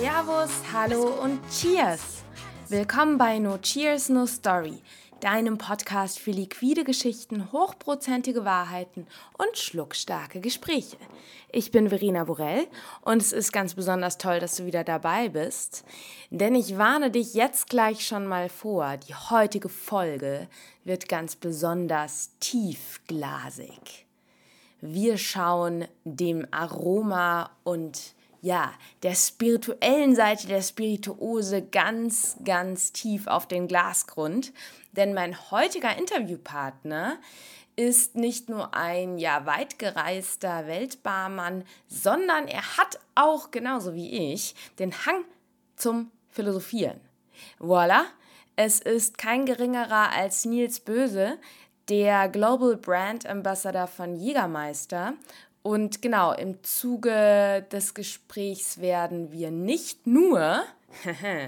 Servus, hallo und Cheers! Willkommen bei No Cheers, No Story, deinem Podcast für liquide Geschichten, hochprozentige Wahrheiten und schluckstarke Gespräche. Ich bin Verena Borell und es ist ganz besonders toll, dass du wieder dabei bist, denn ich warne dich jetzt gleich schon mal vor, die heutige Folge wird ganz besonders tiefglasig. Wir schauen dem Aroma und ja, der spirituellen Seite der Spirituose ganz, ganz tief auf den Glasgrund. Denn mein heutiger Interviewpartner ist nicht nur ein ja weitgereister Weltbarmann, sondern er hat auch genauso wie ich den Hang zum Philosophieren. Voila, es ist kein geringerer als Nils Böse, der Global Brand Ambassador von Jägermeister und genau, im Zuge des Gesprächs werden wir nicht nur,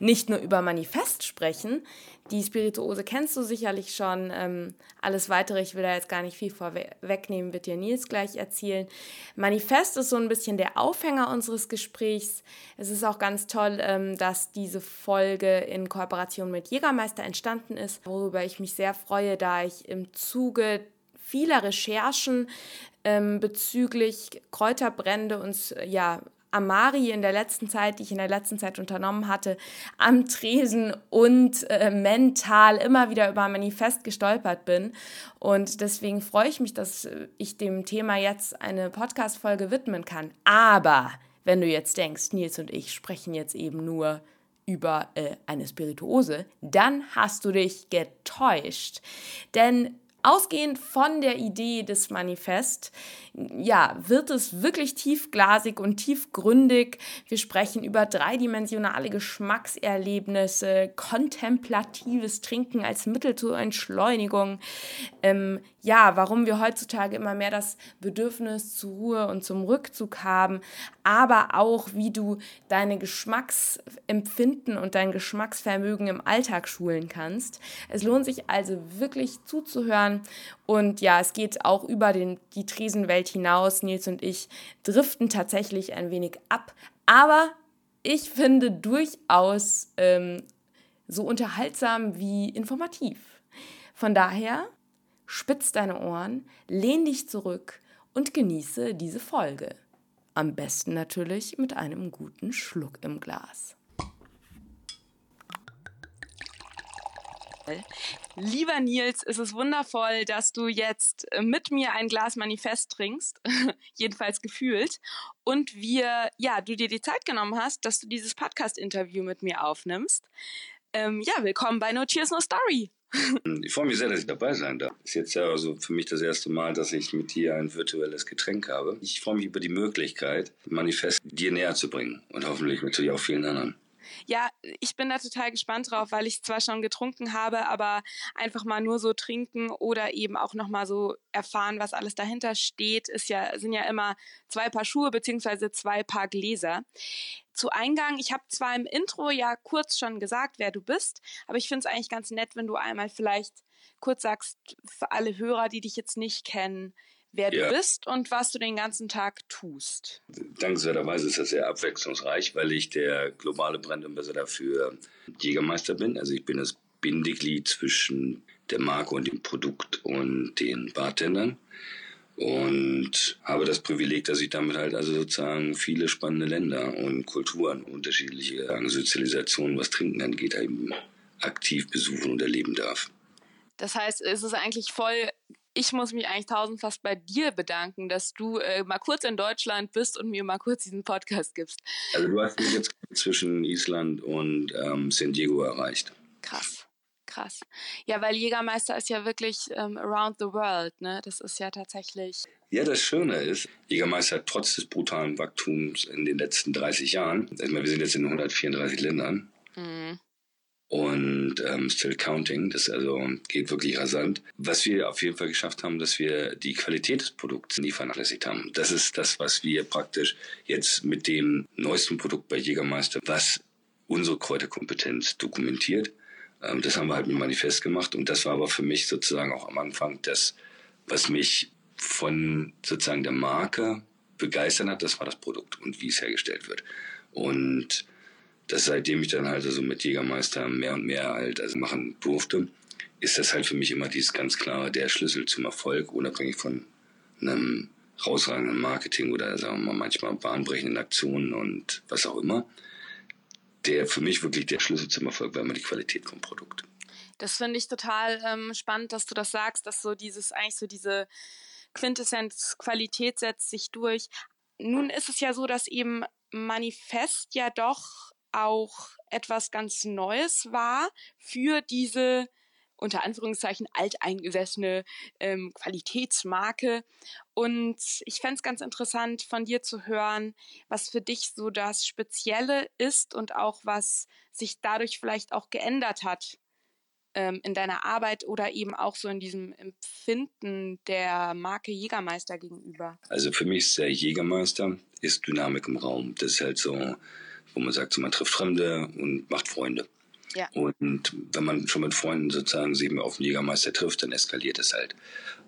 nicht nur über Manifest sprechen. Die Spirituose kennst du sicherlich schon. Ähm, alles weitere, ich will da jetzt gar nicht viel vorwegnehmen, wird dir Nils gleich erzählen. Manifest ist so ein bisschen der Aufhänger unseres Gesprächs. Es ist auch ganz toll, ähm, dass diese Folge in Kooperation mit Jägermeister entstanden ist, worüber ich mich sehr freue, da ich im Zuge vieler Recherchen ähm, bezüglich Kräuterbrände und ja, Amari in der letzten Zeit, die ich in der letzten Zeit unternommen hatte, am Tresen und äh, mental immer wieder über Manifest gestolpert bin. Und deswegen freue ich mich, dass ich dem Thema jetzt eine Podcast-Folge widmen kann. Aber wenn du jetzt denkst, Nils und ich sprechen jetzt eben nur über äh, eine Spirituose, dann hast du dich getäuscht. Denn Ausgehend von der Idee des Manifest, ja, wird es wirklich tiefglasig und tiefgründig. Wir sprechen über dreidimensionale Geschmackserlebnisse, kontemplatives Trinken als Mittel zur Entschleunigung. Ähm, ja, warum wir heutzutage immer mehr das Bedürfnis zur Ruhe und zum Rückzug haben, aber auch, wie du deine Geschmacksempfinden und dein Geschmacksvermögen im Alltag schulen kannst. Es lohnt sich also wirklich zuzuhören und ja, es geht auch über den, die Tresenwelt hinaus. Nils und ich driften tatsächlich ein wenig ab. Aber ich finde durchaus ähm, so unterhaltsam wie informativ. Von daher, spitz deine Ohren, lehn dich zurück und genieße diese Folge. Am besten natürlich mit einem guten Schluck im Glas. Lieber Nils, es ist wundervoll, dass du jetzt mit mir ein Glas Manifest trinkst, jedenfalls gefühlt, und wir, ja, du dir die Zeit genommen hast, dass du dieses Podcast-Interview mit mir aufnimmst. Ähm, ja, willkommen bei No Cheers, No Story. Ich freue mich sehr, dass ich dabei sein darf. Ist jetzt ja also für mich das erste Mal, dass ich mit dir ein virtuelles Getränk habe. Ich freue mich über die Möglichkeit, Manifest dir näher zu bringen und hoffentlich natürlich auch vielen anderen. Ja, ich bin da total gespannt drauf, weil ich zwar schon getrunken habe, aber einfach mal nur so trinken oder eben auch nochmal so erfahren, was alles dahinter steht, ist ja, sind ja immer zwei Paar Schuhe beziehungsweise zwei Paar Gläser. Zu Eingang, ich habe zwar im Intro ja kurz schon gesagt, wer du bist, aber ich finde es eigentlich ganz nett, wenn du einmal vielleicht kurz sagst, für alle Hörer, die dich jetzt nicht kennen, wer ja. du bist und was du den ganzen Tag tust. Dankenswerterweise ist das sehr abwechslungsreich, weil ich der globale Brandambassador für Jägermeister bin. Also ich bin das Bindeglied zwischen der Marke und dem Produkt und den Bartendern und habe das Privileg, dass ich damit halt also sozusagen viele spannende Länder und Kulturen, unterschiedliche Sozialisationen, was Trinken angeht, eben aktiv besuchen und erleben darf. Das heißt, es ist eigentlich voll ich muss mich eigentlich tausendfach bei dir bedanken, dass du äh, mal kurz in Deutschland bist und mir mal kurz diesen Podcast gibst. Also du hast mich jetzt zwischen Island und ähm, San Diego erreicht. Krass, krass. Ja, weil Jägermeister ist ja wirklich ähm, around the world, ne? Das ist ja tatsächlich. Ja, das Schöne ist, Jägermeister hat trotz des brutalen Wachstums in den letzten 30 Jahren, wir sind jetzt in 134 Ländern, mhm und ähm, Still Counting. Das also geht wirklich rasant. Was wir auf jeden Fall geschafft haben, dass wir die Qualität des Produkts nie vernachlässigt haben. Das ist das, was wir praktisch jetzt mit dem neuesten Produkt bei Jägermeister, was unsere Kräuterkompetenz dokumentiert. Ähm, das haben wir halt mit Manifest gemacht und das war aber für mich sozusagen auch am Anfang das, was mich von sozusagen der Marke begeistert hat, das war das Produkt und wie es hergestellt wird. Und das seitdem ich dann halt so also mit Jägermeister mehr und mehr halt also machen durfte, ist das halt für mich immer dieses ganz klare, der Schlüssel zum Erfolg, unabhängig von einem rausragenden Marketing oder sagen wir mal manchmal bahnbrechenden Aktionen und was auch immer. Der für mich wirklich der Schlüssel zum Erfolg war immer die Qualität vom Produkt. Das finde ich total ähm, spannend, dass du das sagst, dass so dieses, eigentlich so diese Quintessenz Qualität setzt sich durch. Nun ist es ja so, dass eben Manifest ja doch auch etwas ganz Neues war für diese unter Anführungszeichen alteingesessene ähm, Qualitätsmarke. Und ich fände es ganz interessant, von dir zu hören, was für dich so das Spezielle ist und auch was sich dadurch vielleicht auch geändert hat ähm, in deiner Arbeit oder eben auch so in diesem Empfinden der Marke Jägermeister gegenüber? Also für mich ist der Jägermeister ist Dynamik im Raum. Das ist halt so, wo man sagt, so man trifft Fremde und macht Freunde. Ja. Und wenn man schon mit Freunden sozusagen sieben auf den Jägermeister trifft, dann eskaliert es halt.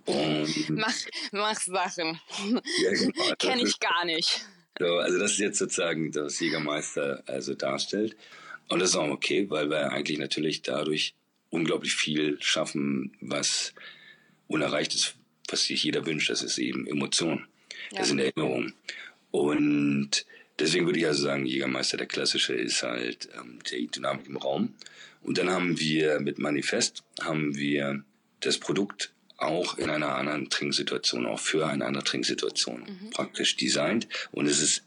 Und mach, mach Sachen. Ja, genau. Kenne ich gar nicht. So, also das ist jetzt sozusagen das Jägermeister also darstellt. Und das ist auch okay, weil wir eigentlich natürlich dadurch unglaublich viel schaffen, was unerreicht ist, was sich jeder wünscht. Das ist eben Emotion. Ja. Das sind Erinnerungen. Und deswegen würde ich also sagen, Jägermeister, der klassische, ist halt ähm, die Dynamik im Raum. Und dann haben wir mit Manifest, haben wir das Produkt auch in einer anderen Trinksituation, auch für eine andere Trinksituation mhm. praktisch designt. Und es ist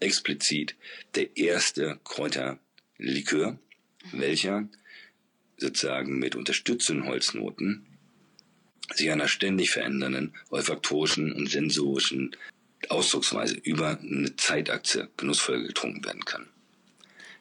explizit der erste Kräuterlikör, mhm. welcher sozusagen mit unterstützenden Holznoten sich einer ständig verändernden olfaktorischen und sensorischen Ausdrucksweise über eine Zeitachse genussvoll getrunken werden kann.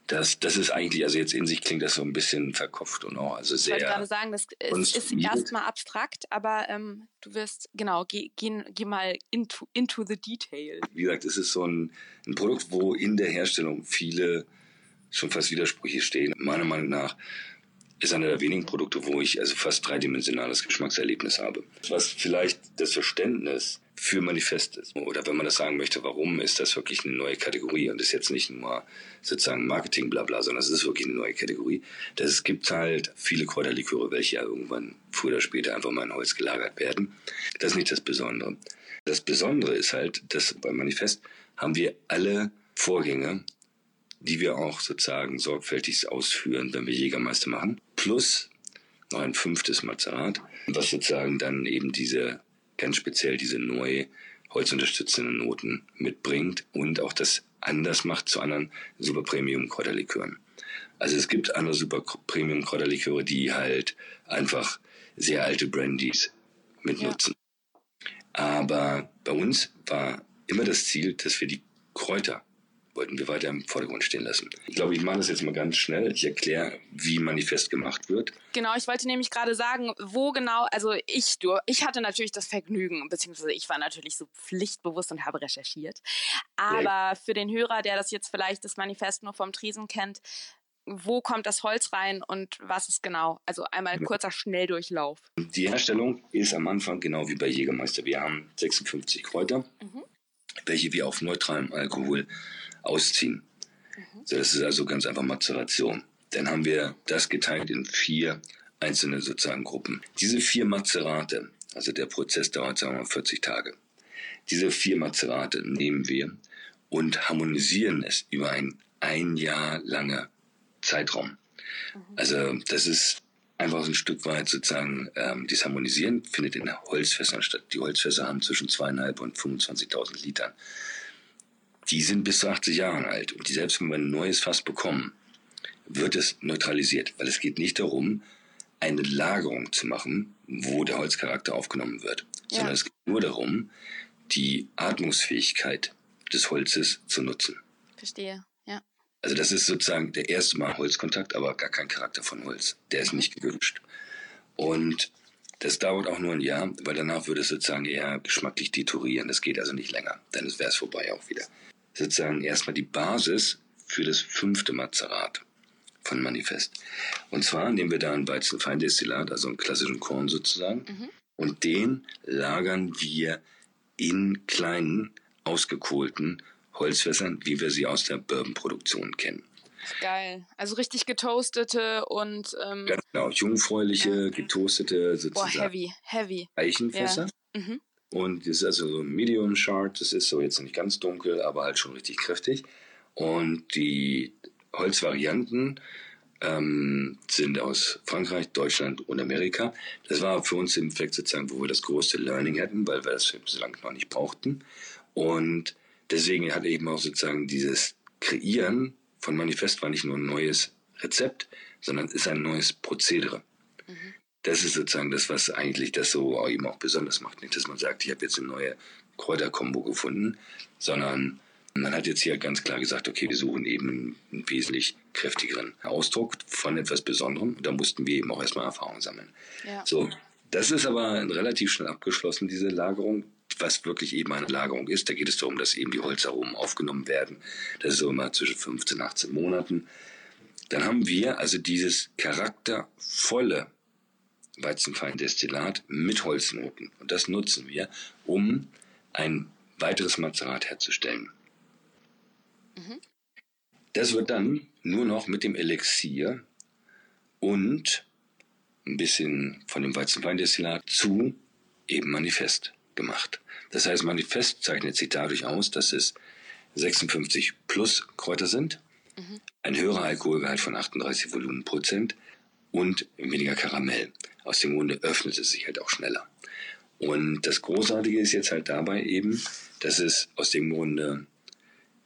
Das, das ist eigentlich, also jetzt in sich klingt das so ein bisschen verkopft und auch also sehr. Ich wollte gerade sagen, das ist, ist erstmal abstrakt, aber ähm, du wirst, genau, geh, geh, geh mal into, into the detail. Wie gesagt, es ist so ein, ein Produkt, wo in der Herstellung viele schon fast Widersprüche stehen. Meiner Meinung nach ist einer der wenigen Produkte, wo ich also fast dreidimensionales Geschmackserlebnis habe. Was vielleicht das Verständnis für Manifest ist. Oder wenn man das sagen möchte, warum ist das wirklich eine neue Kategorie und ist jetzt nicht nur sozusagen Marketing blabla, sondern es ist wirklich eine neue Kategorie. Es gibt halt viele Kräuterliköre, welche ja irgendwann früher oder später einfach mal in Holz gelagert werden. Das ist nicht das Besondere. Das Besondere ist halt, dass beim Manifest haben wir alle Vorgänge die wir auch sozusagen sorgfältig ausführen, wenn wir Jägermeister machen. Plus noch ein fünftes Mazerat, was sozusagen dann eben diese, ganz speziell diese neue holzunterstützenden Noten mitbringt und auch das anders macht zu anderen Super Premium Kräuterlikören. Also es gibt andere Super Premium Kräuterliköre, die halt einfach sehr alte Brandies mitnutzen. Ja. Aber bei uns war immer das Ziel, dass wir die Kräuter wollten wir weiter im Vordergrund stehen lassen. Ich glaube, ich mache das jetzt mal ganz schnell. Ich erkläre, wie Manifest gemacht wird. Genau, ich wollte nämlich gerade sagen, wo genau, also ich, ich hatte natürlich das Vergnügen, beziehungsweise ich war natürlich so pflichtbewusst und habe recherchiert. Aber für den Hörer, der das jetzt vielleicht das Manifest nur vom Tresen kennt, wo kommt das Holz rein und was ist genau? Also einmal ein kurzer Schnelldurchlauf. Die Herstellung ist am Anfang genau wie bei Jägermeister. Wir haben 56 Kräuter, mhm. Welche wir auf neutralem Alkohol ausziehen. Mhm. das ist also ganz einfach Mazeration. Dann haben wir das geteilt in vier einzelne sozusagen Gruppen. Diese vier Mazerate, also der Prozess dauert sagen wir mal 40 Tage. Diese vier Mazerate nehmen wir und harmonisieren es über ein ein Jahr langer Zeitraum. Mhm. Also das ist einfach so ein Stück weit sozusagen ähm, das Harmonisieren findet in Holzfässern statt. Die Holzfässer haben zwischen zweieinhalb und 25.000 Litern die sind bis zu 80 Jahre alt. Und die, selbst wenn wir ein neues Fass bekommen, wird es neutralisiert. Weil es geht nicht darum, eine Lagerung zu machen, wo der Holzcharakter aufgenommen wird. Ja. Sondern es geht nur darum, die Atmungsfähigkeit des Holzes zu nutzen. Verstehe. Also das ist sozusagen der erste Mal Holzkontakt, aber gar kein Charakter von Holz. Der ist nicht gewünscht. Und das dauert auch nur ein Jahr, weil danach würde es sozusagen eher geschmacklich deturieren. Das geht also nicht länger. Dann wäre es vorbei auch wieder sozusagen erstmal die Basis für das fünfte Mazerat von Manifest. Und zwar nehmen wir da einen Weizenfeindestillat, also einen klassischen Korn sozusagen, mhm. und den lagern wir in kleinen, ausgekohlten Holzfässern, wie wir sie aus der Bourbonproduktion kennen. Geil. Also richtig getoastete und ähm, Ganz genau, jungfräuliche, getoastete sozusagen. Boah, heavy, heavy. Eichenfässer. Ja. Mhm. Und das ist also so ein Medium Shard, das ist so jetzt nicht ganz dunkel, aber halt schon richtig kräftig. Und die Holzvarianten ähm, sind aus Frankreich, Deutschland und Amerika. Das war für uns im Endeffekt sozusagen, wo wir das größte Learning hatten, weil wir das so lange noch nicht brauchten. Und deswegen hat eben auch sozusagen dieses Kreieren von Manifest war nicht nur ein neues Rezept, sondern ist ein neues Prozedere. Mhm. Das ist sozusagen das, was eigentlich das so eben auch besonders macht. Nicht, dass man sagt, ich habe jetzt eine neue Kräuterkombo gefunden, sondern man hat jetzt hier ganz klar gesagt, okay, wir suchen eben einen wesentlich kräftigeren Ausdruck von etwas Besonderem. Und da mussten wir eben auch erstmal Erfahrung sammeln. Ja. So, das ist aber relativ schnell abgeschlossen, diese Lagerung was wirklich eben eine Lagerung ist. Da geht es darum, dass eben die Holzaromen aufgenommen werden. Das ist so immer zwischen 15 und 18 Monaten. Dann haben wir also dieses charaktervolle Weizenfeindestillat mit Holznoten. Und das nutzen wir, um ein weiteres Mazerat herzustellen. Mhm. Das wird dann nur noch mit dem Elixier und ein bisschen von dem Weizenfeindestillat zu eben Manifest gemacht. Das heißt, Manifest zeichnet sich dadurch aus, dass es 56 plus Kräuter sind, mhm. ein höherer Alkoholgehalt von 38 Volumenprozent und weniger Karamell. Aus dem Grunde öffnet es sich halt auch schneller. Und das Großartige ist jetzt halt dabei eben, dass es aus dem Grunde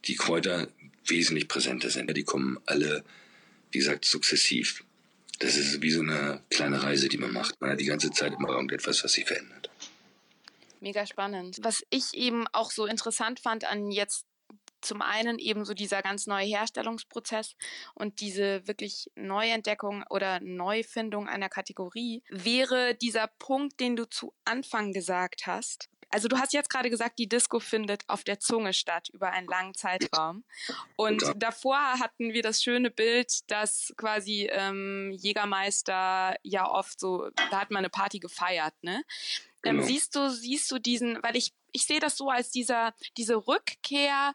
die Kräuter wesentlich präsenter sind. Die kommen alle, wie gesagt, sukzessiv. Das ist wie so eine kleine Reise, die man macht. Man hat die ganze Zeit immer irgendetwas, was sich verändert. Mega spannend. Was ich eben auch so interessant fand an jetzt zum einen eben so dieser ganz neue Herstellungsprozess und diese wirklich Neuentdeckung oder Neufindung einer Kategorie wäre dieser Punkt, den du zu Anfang gesagt hast. Also du hast jetzt gerade gesagt, die Disco findet auf der Zunge statt über einen langen Zeitraum. Und davor hatten wir das schöne Bild, dass quasi ähm, Jägermeister ja oft so, da hat man eine Party gefeiert, ne? Ähm, genau. siehst du, siehst du diesen, weil ich, ich sehe das so als dieser, diese Rückkehr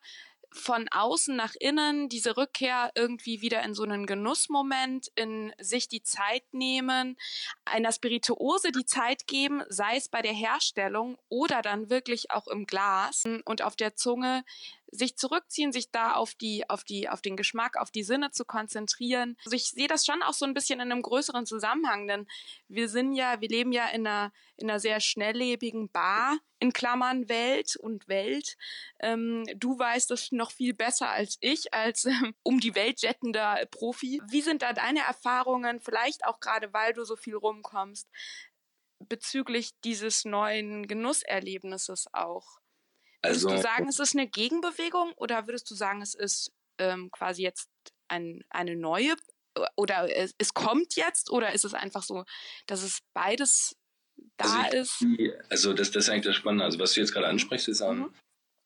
von außen nach innen, diese Rückkehr irgendwie wieder in so einen Genussmoment, in sich die Zeit nehmen, einer Spirituose die Zeit geben, sei es bei der Herstellung oder dann wirklich auch im Glas und auf der Zunge sich zurückziehen, sich da auf die, auf die, auf den Geschmack, auf die Sinne zu konzentrieren. Also ich sehe das schon auch so ein bisschen in einem größeren Zusammenhang, denn wir sind ja, wir leben ja in einer, in einer sehr schnelllebigen Bar, in Klammern Welt und Welt. Ähm, du weißt das noch viel besser als ich, als ähm, um die Welt jettender Profi. Wie sind da deine Erfahrungen, vielleicht auch gerade, weil du so viel rumkommst, bezüglich dieses neuen Genusserlebnisses auch? Würdest also, du sagen, es ist eine Gegenbewegung oder würdest du sagen, es ist ähm, quasi jetzt ein, eine neue oder es, es, kommt jetzt oder ist es einfach so, dass es beides da also ist? also das, das ist eigentlich das Spannende. Also was du jetzt gerade ansprichst, ist ähm, mhm.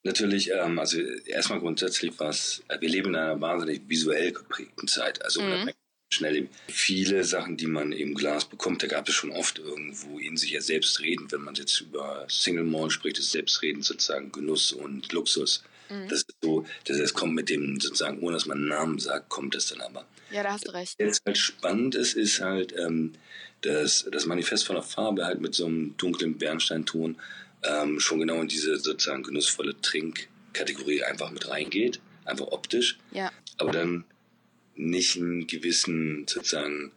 natürlich, ähm, also erstmal grundsätzlich was, wir leben in einer wahnsinnig visuell geprägten Zeit. Also mhm schnell viele Sachen, die man im Glas bekommt, da gab es schon oft irgendwo in sich ja selbst reden, wenn man jetzt über Single Malt spricht, ist Selbstreden sozusagen Genuss und Luxus. Mhm. Das ist so, das heißt, kommt mit dem sozusagen, ohne dass man einen Namen sagt, kommt es dann aber. Ja, da hast du recht. Jetzt halt spannend ist, ist halt ähm, das, das Manifest von der Farbe halt mit so einem dunklen Bernsteinton ähm, schon genau in diese sozusagen genussvolle Trinkkategorie einfach mit reingeht, einfach optisch. Ja. Aber dann nicht einen gewissen sozusagen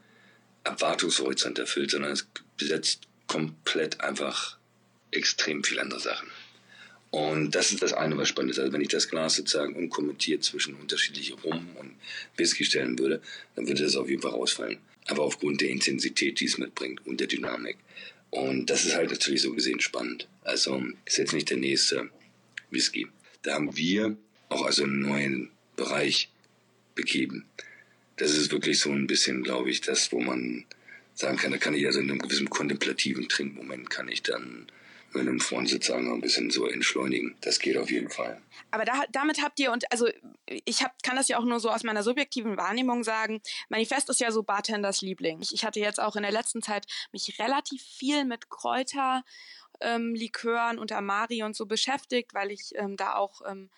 Erwartungshorizont erfüllt, sondern es besetzt komplett einfach extrem viele andere Sachen. Und das ist das eine, was spannend ist. Also wenn ich das Glas sozusagen unkommentiert zwischen unterschiedliche Rum und Whisky stellen würde, dann würde das auf jeden Fall rausfallen. Aber aufgrund der Intensität, die es mitbringt und der Dynamik. Und das ist halt natürlich so gesehen spannend. Also ist jetzt nicht der nächste Whisky. Da haben wir auch also einen neuen Bereich begeben das ist wirklich so ein bisschen, glaube ich, das, wo man sagen kann, da kann ich also in einem gewissen kontemplativen Trinkmoment kann ich dann mit einem Freund sozusagen ein bisschen so entschleunigen. Das geht auf jeden Fall. Aber da, damit habt ihr, und also ich hab, kann das ja auch nur so aus meiner subjektiven Wahrnehmung sagen, Manifest ist ja so Bartenders Liebling. Ich, ich hatte jetzt auch in der letzten Zeit mich relativ viel mit Kräuter, ähm, Likören und Amari und so beschäftigt, weil ich ähm, da auch ähm,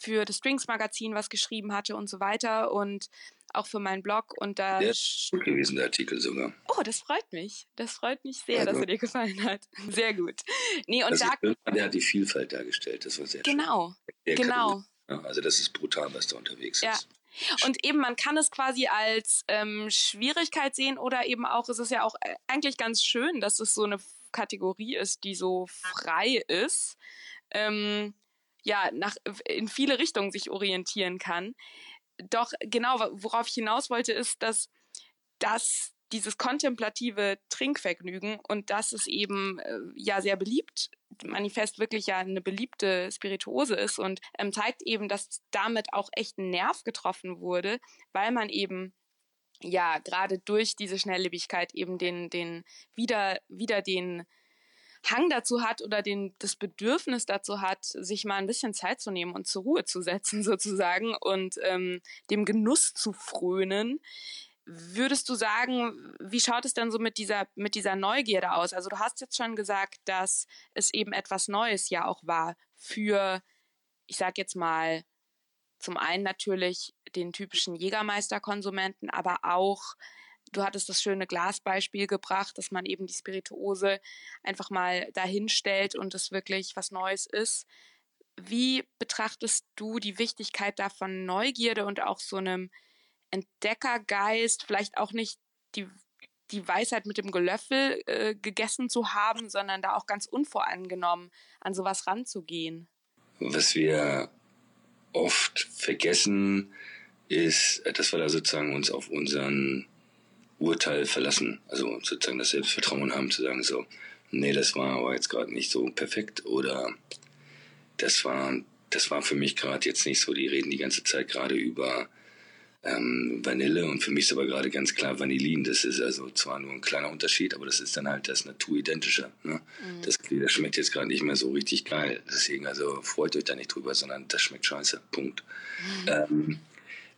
für das Strings Magazin was geschrieben hatte und so weiter und auch für meinen Blog und da der ist gut gewesen der Artikel sogar. Oh, das freut mich. Das freut mich sehr, also, dass er dir gefallen hat. Sehr gut. Nee, und da, der hat die Vielfalt dargestellt, das war sehr genau, schön. Genau. Ja, also das ist brutal, was da unterwegs ja. ist. Und eben, man kann es quasi als ähm, Schwierigkeit sehen oder eben auch, es ist ja auch äh, eigentlich ganz schön, dass es so eine Kategorie ist, die so frei ist, ähm, ja, nach, in viele Richtungen sich orientieren kann. Doch genau, worauf ich hinaus wollte, ist, dass das dieses kontemplative Trinkvergnügen und das ist eben äh, ja sehr beliebt Manifest wirklich ja eine beliebte Spirituose ist und ähm, zeigt eben, dass damit auch echt ein Nerv getroffen wurde, weil man eben ja gerade durch diese Schnelllebigkeit eben den den wieder wieder den Hang dazu hat oder den, das Bedürfnis dazu hat, sich mal ein bisschen Zeit zu nehmen und zur Ruhe zu setzen sozusagen und ähm, dem Genuss zu frönen. Würdest du sagen, wie schaut es denn so mit dieser, mit dieser Neugierde aus? Also du hast jetzt schon gesagt, dass es eben etwas Neues ja auch war für, ich sag jetzt mal, zum einen natürlich den typischen Jägermeister-Konsumenten, aber auch du hattest das schöne Glasbeispiel gebracht, dass man eben die Spirituose einfach mal dahin stellt und es wirklich was Neues ist. Wie betrachtest du die Wichtigkeit davon Neugierde und auch so einem Entdeckergeist, vielleicht auch nicht die, die Weisheit mit dem Gelöffel äh, gegessen zu haben, sondern da auch ganz unvoreingenommen an sowas ranzugehen? Was wir oft vergessen, ist, dass wir da sozusagen uns auf unseren Urteil verlassen. Also sozusagen das Selbstvertrauen haben zu sagen, so, nee, das war aber jetzt gerade nicht so perfekt oder das war, das war für mich gerade jetzt nicht so. Die reden die ganze Zeit gerade über ähm, Vanille und für mich ist aber gerade ganz klar Vanillin. Das ist also zwar nur ein kleiner Unterschied, aber das ist dann halt das Naturidentische. Ne? Mhm. Das, das schmeckt jetzt gerade nicht mehr so richtig geil. Deswegen also freut euch da nicht drüber, sondern das schmeckt scheiße. Punkt. Mhm. Ähm,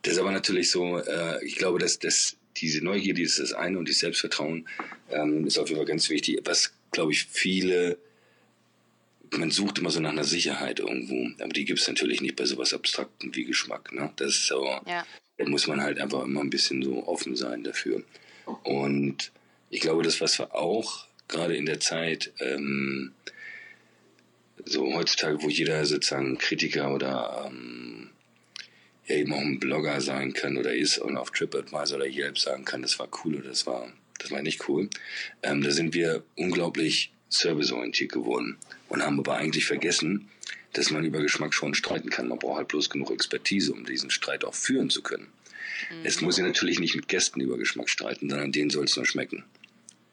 das ist aber natürlich so, äh, ich glaube, dass das diese Neugierde ist das eine und das Selbstvertrauen ähm, ist auf jeden Fall ganz wichtig. Was, glaube ich, viele, man sucht immer so nach einer Sicherheit irgendwo, aber die gibt es natürlich nicht bei sowas Abstrakten wie Geschmack. Ne? Das ist so, ja. da muss man halt einfach immer ein bisschen so offen sein dafür. Und ich glaube, das, was wir auch gerade in der Zeit, ähm, so heutzutage, wo jeder sozusagen Kritiker oder ähm, ja eben auch ein Blogger sein kann oder ist und auf TripAdvisor oder Yelp sagen kann, das war cool oder das war, das war nicht cool. Ähm, da sind wir unglaublich serviceorientiert geworden und haben aber eigentlich vergessen, dass man über Geschmack schon streiten kann. Man braucht halt bloß genug Expertise, um diesen Streit auch führen zu können. Mhm. Es muss ja natürlich nicht mit Gästen über Geschmack streiten, sondern denen soll es nur schmecken.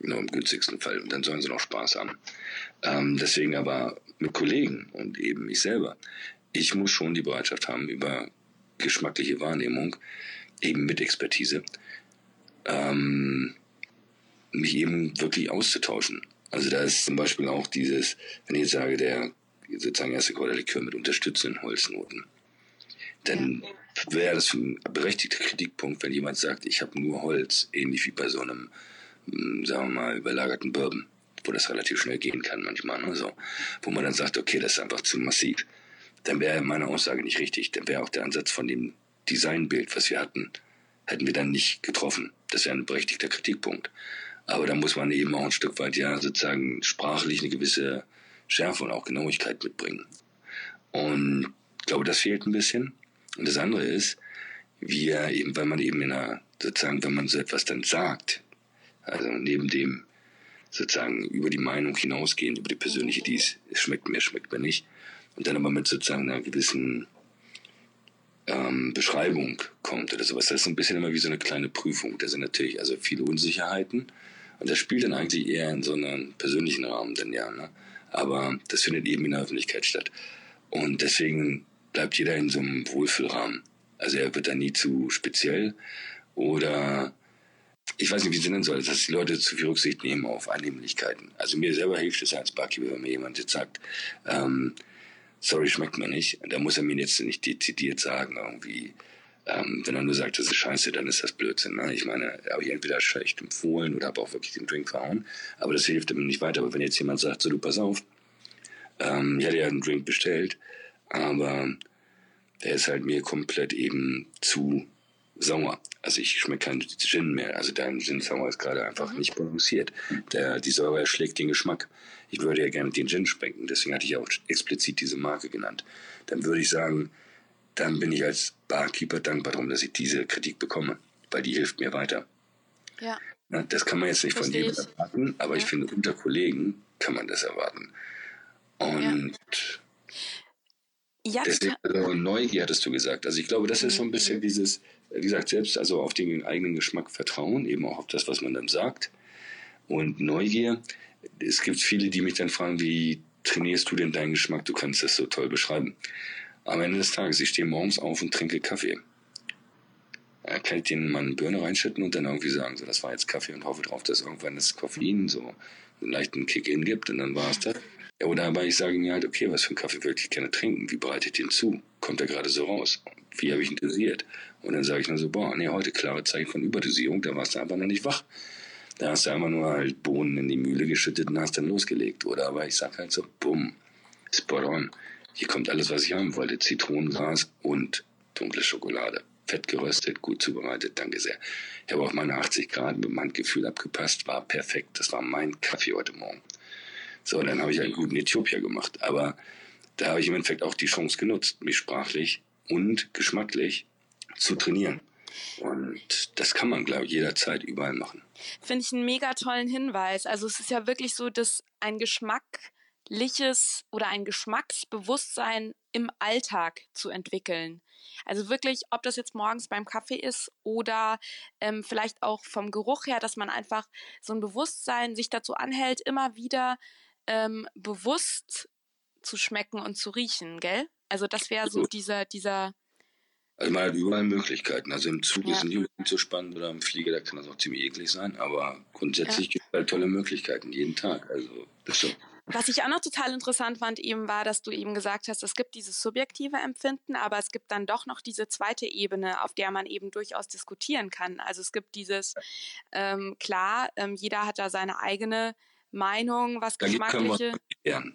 Nur im günstigsten Fall. Und dann sollen sie noch Spaß haben. Ähm, deswegen aber mit Kollegen und eben mich selber. Ich muss schon die Bereitschaft haben, über geschmackliche Wahrnehmung, eben mit Expertise, ähm, mich eben wirklich auszutauschen. Also da ist zum Beispiel auch dieses, wenn ich jetzt sage, der sozusagen erste Kräuterlikör mit unterstützenden Holznoten, dann wäre das ein berechtigter Kritikpunkt, wenn jemand sagt, ich habe nur Holz, ähnlich wie bei so einem, hm, sagen wir mal, überlagerten Bourbon, wo das relativ schnell gehen kann manchmal, ne, so, wo man dann sagt, okay, das ist einfach zu massiv dann wäre meine Aussage nicht richtig. Dann wäre auch der Ansatz von dem Designbild, was wir hatten, hätten wir dann nicht getroffen. Das wäre ein berechtigter Kritikpunkt. Aber da muss man eben auch ein Stück weit ja sozusagen sprachlich eine gewisse Schärfe und auch Genauigkeit mitbringen. Und ich glaube, das fehlt ein bisschen. Und das andere ist, wir eben, weil man eben in einer, sozusagen, wenn man so etwas dann sagt, also neben dem sozusagen über die Meinung hinausgehend, über die persönliche, dies, es schmeckt mir, schmeckt mir nicht, und dann aber mit sozusagen einer gewissen ähm, Beschreibung kommt oder sowas. Das ist ein bisschen immer wie so eine kleine Prüfung. Da sind natürlich also viele Unsicherheiten und das spielt dann eigentlich eher in so einem persönlichen Rahmen dann ja. Ne? Aber das findet eben in der Öffentlichkeit statt. Und deswegen bleibt jeder in so einem Wohlfühlrahmen. Also er wird da nie zu speziell oder ich weiß nicht, wie es nennen soll, dass die Leute zu viel Rücksicht nehmen auf Annehmlichkeiten. Also mir selber hilft es als Barkeeper, wenn mir jemand jetzt sagt, ähm, sorry, schmeckt mir nicht. Da muss er mir jetzt nicht dezidiert sagen, irgendwie, ähm, wenn er nur sagt, das ist scheiße, dann ist das Blödsinn. Ne? Ich meine, habe ich entweder schlecht empfohlen oder habe auch wirklich den Drink verhauen. Aber das hilft ihm nicht weiter. Aber wenn jetzt jemand sagt, so du pass auf, ähm, ich hatte ja einen Drink bestellt, aber der ist halt mir komplett eben zu sauer. Also ich schmecke keinen Gin mehr. Also dein Gin Sauer ist gerade einfach mhm. nicht balanciert. Der, die Säure erschlägt den Geschmack. Ich würde ja gerne den Gin schmecken, deswegen hatte ich auch explizit diese Marke genannt. Dann würde ich sagen, dann bin ich als Barkeeper dankbar darum, dass ich diese Kritik bekomme, weil die hilft mir weiter. Ja. Na, das kann man jetzt nicht Versteh von jedem erwarten, aber ja. ich finde, unter Kollegen kann man das erwarten. Und ja. deswegen, also Neugier hattest du gesagt. Also ich glaube, das ist so ein mhm. bisschen dieses, wie gesagt, selbst also auf den eigenen Geschmack vertrauen, eben auch auf das, was man dann sagt. Und Neugier, es gibt viele, die mich dann fragen, wie trainierst du denn deinen Geschmack? Du kannst das so toll beschreiben. Am Ende des Tages, ich stehe morgens auf und trinke Kaffee. Da kann ich den eine Birne reinschütten und dann irgendwie sagen, so, das war jetzt Kaffee und hoffe drauf, dass irgendwann das Koffein so einen leichten Kick-In gibt und dann war es das. Oder aber ich sage mir halt, okay, was für einen Kaffee würde ich gerne trinken? Wie bereite ich den zu? Kommt er gerade so raus? Wie habe ich ihn dosiert? Und dann sage ich nur so, boah, nee, heute klare Zeichen von Überdosierung, da warst du einfach noch nicht wach. Da hast du einfach nur halt Bohnen in die Mühle geschüttet und hast dann losgelegt. Oder aber ich sage halt so, bumm, spot on. Hier kommt alles, was ich haben wollte. Zitronengras und dunkle Schokolade. Fett geröstet, gut zubereitet, danke sehr. Ich habe auch meine 80 Grad mit meinem Gefühl abgepasst, war perfekt. Das war mein Kaffee heute Morgen. So, dann habe ich einen guten Äthiopier gemacht. Aber da habe ich im Endeffekt auch die Chance genutzt, mich sprachlich und geschmacklich zu trainieren. Und das kann man, glaube ich, jederzeit überall machen. Finde ich einen mega tollen Hinweis. Also es ist ja wirklich so, dass ein geschmackliches oder ein Geschmacksbewusstsein im Alltag zu entwickeln. Also wirklich, ob das jetzt morgens beim Kaffee ist oder ähm, vielleicht auch vom Geruch her, dass man einfach so ein Bewusstsein sich dazu anhält, immer wieder ähm, bewusst zu schmecken und zu riechen, gell? Also das wäre so dieser, dieser also man hat überall Möglichkeiten. Also im Zug ja. ist nicht so spannend oder im Flieger, da kann das auch ziemlich eklig sein, aber grundsätzlich ja. gibt es halt tolle Möglichkeiten jeden Tag. Also das so. Was ich auch noch total interessant fand eben war, dass du eben gesagt hast, es gibt dieses subjektive Empfinden, aber es gibt dann doch noch diese zweite Ebene, auf der man eben durchaus diskutieren kann. Also es gibt dieses, ähm, klar, ähm, jeder hat da seine eigene Meinung, was dagegen geschmackliche.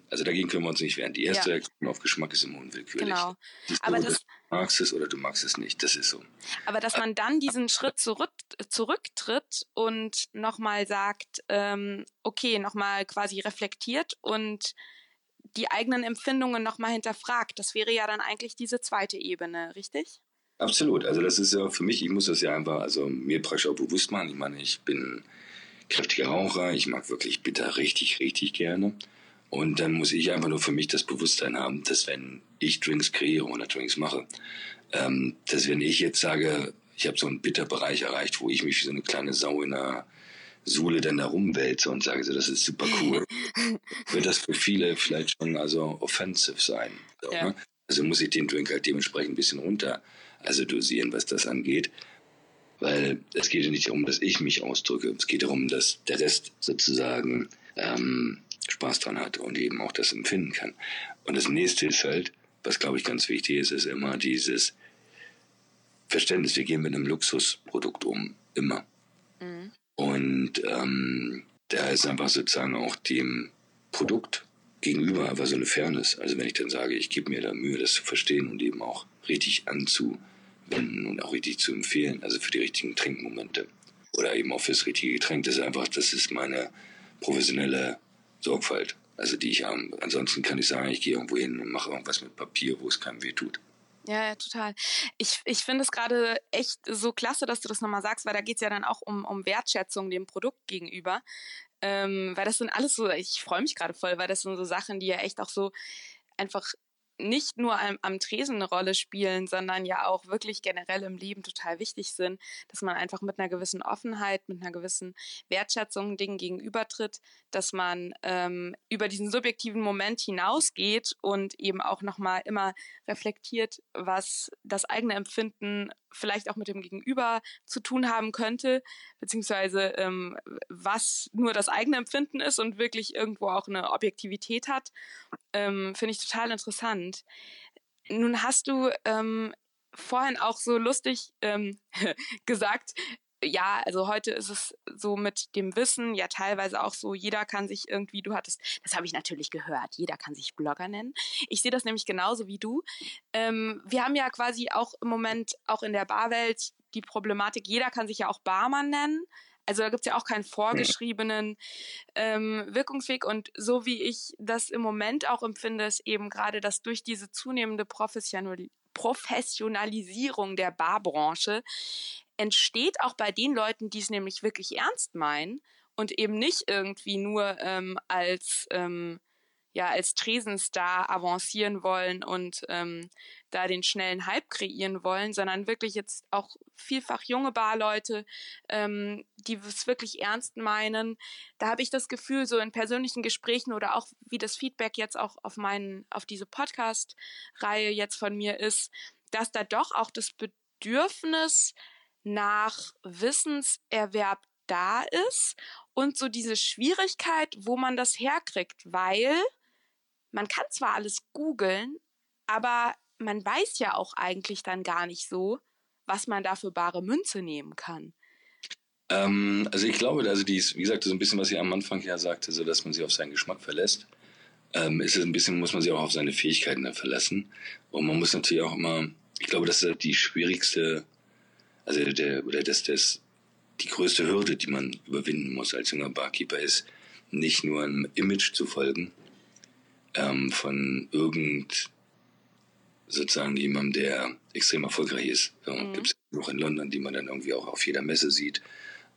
Also dagegen können wir uns nicht wehren. Die erste ja. Reaktion auf Geschmack ist immer unwillkürlich. Genau. Aber das, du magst es oder du magst es nicht. Das ist so. Aber dass man dann diesen Schritt zurück, zurücktritt und nochmal sagt, ähm, okay, nochmal quasi reflektiert und die eigenen Empfindungen nochmal hinterfragt, das wäre ja dann eigentlich diese zweite Ebene, richtig? Absolut. Also das ist ja für mich, ich muss das ja einfach, also mir praktisch auch bewusst machen. Ich meine, ich bin kräftiger Raucher, ich mag wirklich bitter richtig, richtig gerne. Und dann muss ich einfach nur für mich das Bewusstsein haben, dass wenn ich Drinks kreiere oder Drinks mache, ähm, dass wenn ich jetzt sage, ich habe so einen Bitterbereich erreicht, wo ich mich wie so eine kleine Sau in der Sohle dann da rumwälze und sage so, das ist super cool, wird das für viele vielleicht schon also offensive sein. So, ja. ne? Also muss ich den Drink halt dementsprechend ein bisschen runter also dosieren, was das angeht. Weil es geht ja nicht darum, dass ich mich ausdrücke. Es geht darum, dass der Rest sozusagen ähm, Spaß dran hat und eben auch das empfinden kann. Und das nächste ist halt, was glaube ich ganz wichtig ist, ist immer dieses Verständnis. Wir gehen mit einem Luxusprodukt um. Immer. Mhm. Und ähm, da ist einfach sozusagen auch dem Produkt gegenüber einfach so eine Fairness. Also wenn ich dann sage, ich gebe mir da Mühe, das zu verstehen und eben auch richtig anzu wenden und auch richtig zu empfehlen, also für die richtigen Trinkmomente oder eben auch fürs richtige Getränk. Das ist einfach, das ist meine professionelle Sorgfalt, also die ich habe. Ansonsten kann ich sagen, ich gehe irgendwo hin und mache irgendwas mit Papier, wo es keinem weh tut. Ja, ja, total. Ich, ich finde es gerade echt so klasse, dass du das nochmal sagst, weil da geht es ja dann auch um, um Wertschätzung dem Produkt gegenüber. Ähm, weil das sind alles so, ich freue mich gerade voll, weil das sind so Sachen, die ja echt auch so einfach nicht nur am, am Tresen eine Rolle spielen, sondern ja auch wirklich generell im Leben total wichtig sind, dass man einfach mit einer gewissen Offenheit, mit einer gewissen Wertschätzung Dingen gegenübertritt, dass man ähm, über diesen subjektiven Moment hinausgeht und eben auch nochmal immer reflektiert, was das eigene Empfinden vielleicht auch mit dem Gegenüber zu tun haben könnte, beziehungsweise ähm, was nur das eigene Empfinden ist und wirklich irgendwo auch eine Objektivität hat, ähm, finde ich total interessant. Nun hast du ähm, vorhin auch so lustig ähm, gesagt, ja, also heute ist es so mit dem Wissen ja teilweise auch so, jeder kann sich irgendwie, du hattest, das habe ich natürlich gehört, jeder kann sich Blogger nennen. Ich sehe das nämlich genauso wie du. Ähm, wir haben ja quasi auch im Moment auch in der Barwelt die Problematik, jeder kann sich ja auch Barmann nennen. Also da gibt es ja auch keinen vorgeschriebenen ähm, Wirkungsweg. Und so wie ich das im Moment auch empfinde, ist eben gerade, dass durch diese zunehmende Professional Professionalisierung der Barbranche entsteht auch bei den Leuten, die es nämlich wirklich ernst meinen und eben nicht irgendwie nur ähm, als ähm, ja als Tresenstar avancieren wollen und ähm, da den schnellen Hype kreieren wollen, sondern wirklich jetzt auch vielfach junge Barleute, ähm, die es wirklich ernst meinen. Da habe ich das Gefühl, so in persönlichen Gesprächen oder auch wie das Feedback jetzt auch auf meinen, auf diese Podcast-Reihe jetzt von mir ist, dass da doch auch das Bedürfnis nach Wissenserwerb da ist und so diese Schwierigkeit, wo man das herkriegt, weil man kann zwar alles googeln, aber man weiß ja auch eigentlich dann gar nicht so, was man da für bare Münze nehmen kann. Ähm, also ich glaube, also die wie gesagt, so ein bisschen, was ich am Anfang ja sagte, so dass man sich auf seinen Geschmack verlässt. Ähm, ist es ein bisschen, muss man sich auch auf seine Fähigkeiten dann verlassen. Und man muss natürlich auch immer, ich glaube, das ist die schwierigste also der, oder das, das, die größte Hürde, die man überwinden muss als junger Barkeeper, ist nicht nur einem Image zu folgen ähm, von irgend sozusagen jemandem, der extrem erfolgreich ist. So, mhm. Gibt es noch in London, die man dann irgendwie auch auf jeder Messe sieht.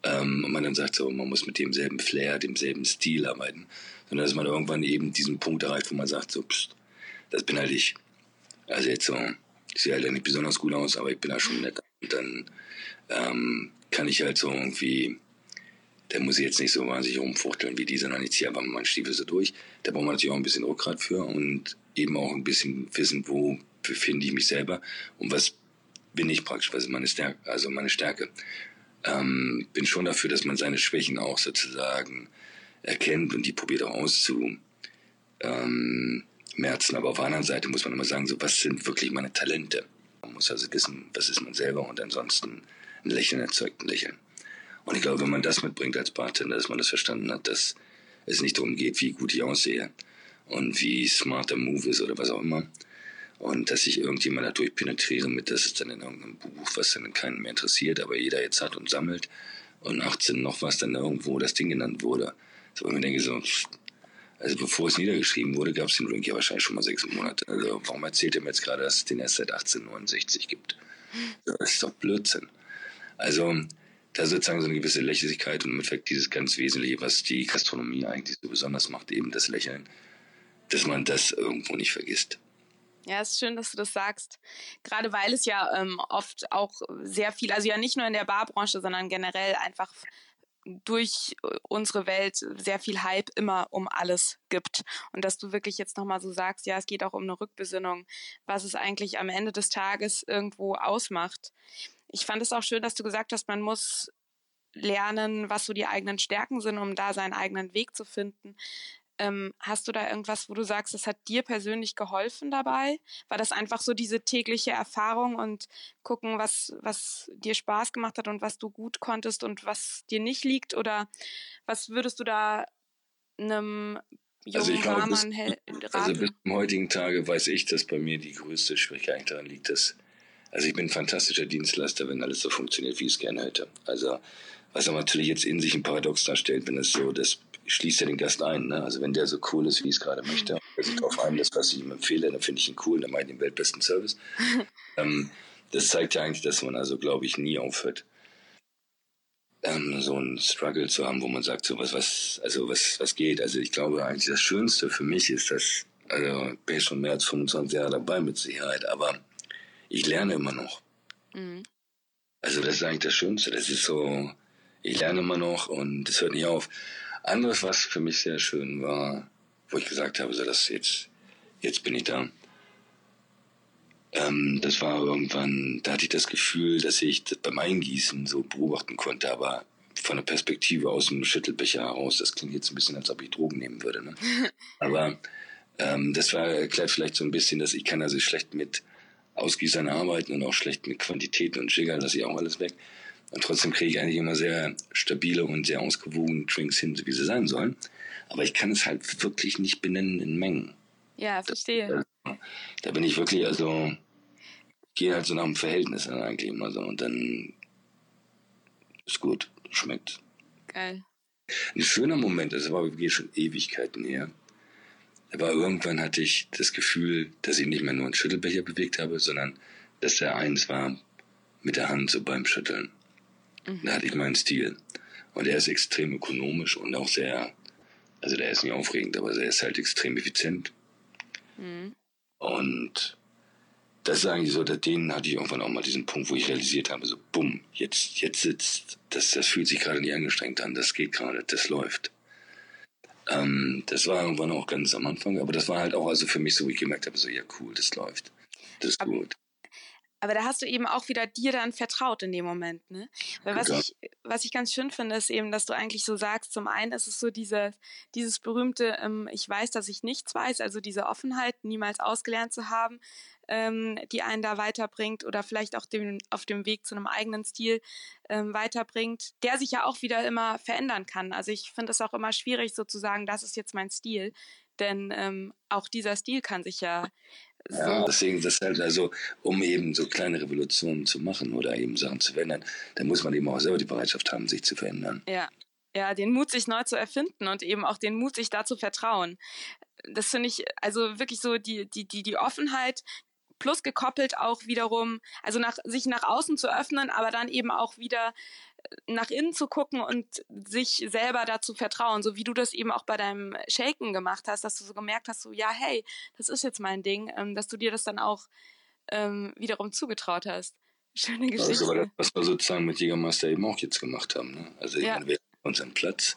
Ähm, und man dann sagt so, man muss mit demselben Flair, demselben Stil arbeiten. Sondern dass man irgendwann eben diesen Punkt erreicht, wo man sagt, so, pst, das bin halt ich. Also jetzt so, ich sehe halt nicht besonders gut aus, aber ich bin ja schon nett. Und dann ähm, kann ich halt so irgendwie, da muss ich jetzt nicht so wahnsinnig rumfuchteln wie die, sondern ich ziehe einfach mal Stiefel so durch. Da braucht man natürlich auch ein bisschen Rückgrat für und eben auch ein bisschen wissen, wo befinde ich mich selber und was bin ich praktisch, was ist meine Stärke, also meine Stärke. Ähm, bin schon dafür, dass man seine Schwächen auch sozusagen erkennt und die probiert auch auszu ähm. Aber auf der anderen Seite muss man immer sagen, so was sind wirklich meine Talente? Man muss also wissen, was ist man selber und ansonsten ein Lächeln erzeugt ein Lächeln. Und ich glaube, wenn man das mitbringt als Bartender, dass man das verstanden hat, dass es nicht darum geht, wie gut ich aussehe und wie smart der Move ist oder was auch immer. Und dass sich irgendjemand dadurch penetrieren mit, das ist dann in irgendeinem Buch, was dann keinen mehr interessiert, aber jeder jetzt hat und sammelt. Und 18 noch was dann irgendwo das Ding genannt wurde. So, und ich denke so, also bevor es niedergeschrieben wurde, gab es den Drink ja wahrscheinlich schon mal sechs Monate. Also warum erzählt er mir jetzt gerade, dass es den erst seit 1869 gibt? Das ist doch Blödsinn. Also da sozusagen so eine gewisse Lächerlichkeit und im Endeffekt dieses ganz Wesentliche, was die Gastronomie eigentlich so besonders macht, eben das Lächeln, dass man das irgendwo nicht vergisst. Ja, ist schön, dass du das sagst. Gerade weil es ja ähm, oft auch sehr viel, also ja nicht nur in der Barbranche, sondern generell einfach durch unsere Welt sehr viel Hype immer um alles gibt. Und dass du wirklich jetzt nochmal so sagst, ja, es geht auch um eine Rückbesinnung, was es eigentlich am Ende des Tages irgendwo ausmacht. Ich fand es auch schön, dass du gesagt hast, man muss lernen, was so die eigenen Stärken sind, um da seinen eigenen Weg zu finden. Ähm, hast du da irgendwas, wo du sagst, das hat dir persönlich geholfen dabei? War das einfach so diese tägliche Erfahrung und gucken, was, was dir Spaß gemacht hat und was du gut konntest und was dir nicht liegt? Oder was würdest du da einem jungen also ich glaube, bis? Also bis zum heutigen Tage weiß ich, dass bei mir die größte Schwierigkeit daran liegt, dass also ich bin ein fantastischer Dienstleister, wenn alles so funktioniert, wie ich es gerne hätte. Also was aber natürlich jetzt in sich ein Paradox darstellt, wenn es so das schließt ja den Gast ein. Ne? Also wenn der so cool ist, wie ich es gerade möchte, und er sich darauf einlässt, was ich ihm empfehle, dann finde ich ihn cool, dann mache ich den weltbesten Service. ähm, das zeigt ja eigentlich, dass man also, glaube ich, nie aufhört, ähm, so einen Struggle zu haben, wo man sagt, so was, was, also was, was geht. Also ich glaube eigentlich, das Schönste für mich ist, dass, also bin ich schon mehr als 25 Jahre dabei mit Sicherheit, aber ich lerne immer noch. Mhm. Also das ist eigentlich das Schönste. Das ist so, ich lerne immer noch und es hört nicht auf. Anderes, was für mich sehr schön war, wo ich gesagt habe, so dass jetzt, jetzt bin ich da. Ähm, das war irgendwann, da hatte ich das Gefühl, dass ich das beim Eingießen so beobachten konnte, aber von der Perspektive aus dem Schüttelbecher heraus. Das klingt jetzt ein bisschen, als ob ich Drogen nehmen würde. Ne? aber ähm, das war erklärt vielleicht so ein bisschen, dass ich kann also schlecht mit Ausgießern arbeiten und auch schlecht mit Quantitäten und Jigger, lasse ich auch alles weg. Und trotzdem kriege ich eigentlich immer sehr stabile und sehr ausgewogene Drinks hin, wie sie sein sollen. Aber ich kann es halt wirklich nicht benennen in Mengen. Ja, verstehe. Da, da bin ich wirklich, also, gehe halt so nach dem Verhältnis eigentlich immer so. Und dann ist gut, schmeckt. Geil. Ein schöner Moment, das war wirklich schon Ewigkeiten her. Aber irgendwann hatte ich das Gefühl, dass ich nicht mehr nur einen Schüttelbecher bewegt habe, sondern dass der eins war mit der Hand so beim Schütteln. Mhm. Da hatte ich meinen Stil. Und er ist extrem ökonomisch und auch sehr, also der ist nicht aufregend, aber er ist halt extrem effizient. Mhm. Und das ist eigentlich so, den hatte ich irgendwann auch mal diesen Punkt, wo ich realisiert habe, so bumm, jetzt, jetzt sitzt, das, das fühlt sich gerade nicht angestrengt an, das geht gerade, das läuft. Ähm, das war irgendwann auch ganz am Anfang, aber das war halt auch also für mich so, wo ich gemerkt habe, so ja cool, das läuft, das ist aber, gut. Aber da hast du eben auch wieder dir dann vertraut in dem Moment, ne? Weil was ja. ich, was ich ganz schön finde, ist eben, dass du eigentlich so sagst, zum einen ist es so diese, dieses berühmte, ähm, ich weiß, dass ich nichts weiß, also diese Offenheit, niemals ausgelernt zu haben, ähm, die einen da weiterbringt oder vielleicht auch dem, auf dem Weg zu einem eigenen Stil ähm, weiterbringt, der sich ja auch wieder immer verändern kann. Also ich finde es auch immer schwierig sozusagen, das ist jetzt mein Stil, denn ähm, auch dieser Stil kann sich ja. Ja, deswegen, das halt also, um eben so kleine Revolutionen zu machen oder eben Sachen zu verändern, dann muss man eben auch selber die Bereitschaft haben, sich zu verändern. Ja. Ja, den Mut, sich neu zu erfinden und eben auch den Mut, sich da zu vertrauen. Das finde ich, also wirklich so die, die, die, die Offenheit, plus gekoppelt auch wiederum, also nach, sich nach außen zu öffnen, aber dann eben auch wieder nach innen zu gucken und sich selber dazu vertrauen, so wie du das eben auch bei deinem Shaken gemacht hast, dass du so gemerkt hast, so ja, hey, das ist jetzt mein Ding, ähm, dass du dir das dann auch ähm, wiederum zugetraut hast. Schöne Geschichte. Also, das, was wir sozusagen mit Jägermeister eben auch jetzt gemacht haben. Ne? Also ja. wir haben unseren Platz,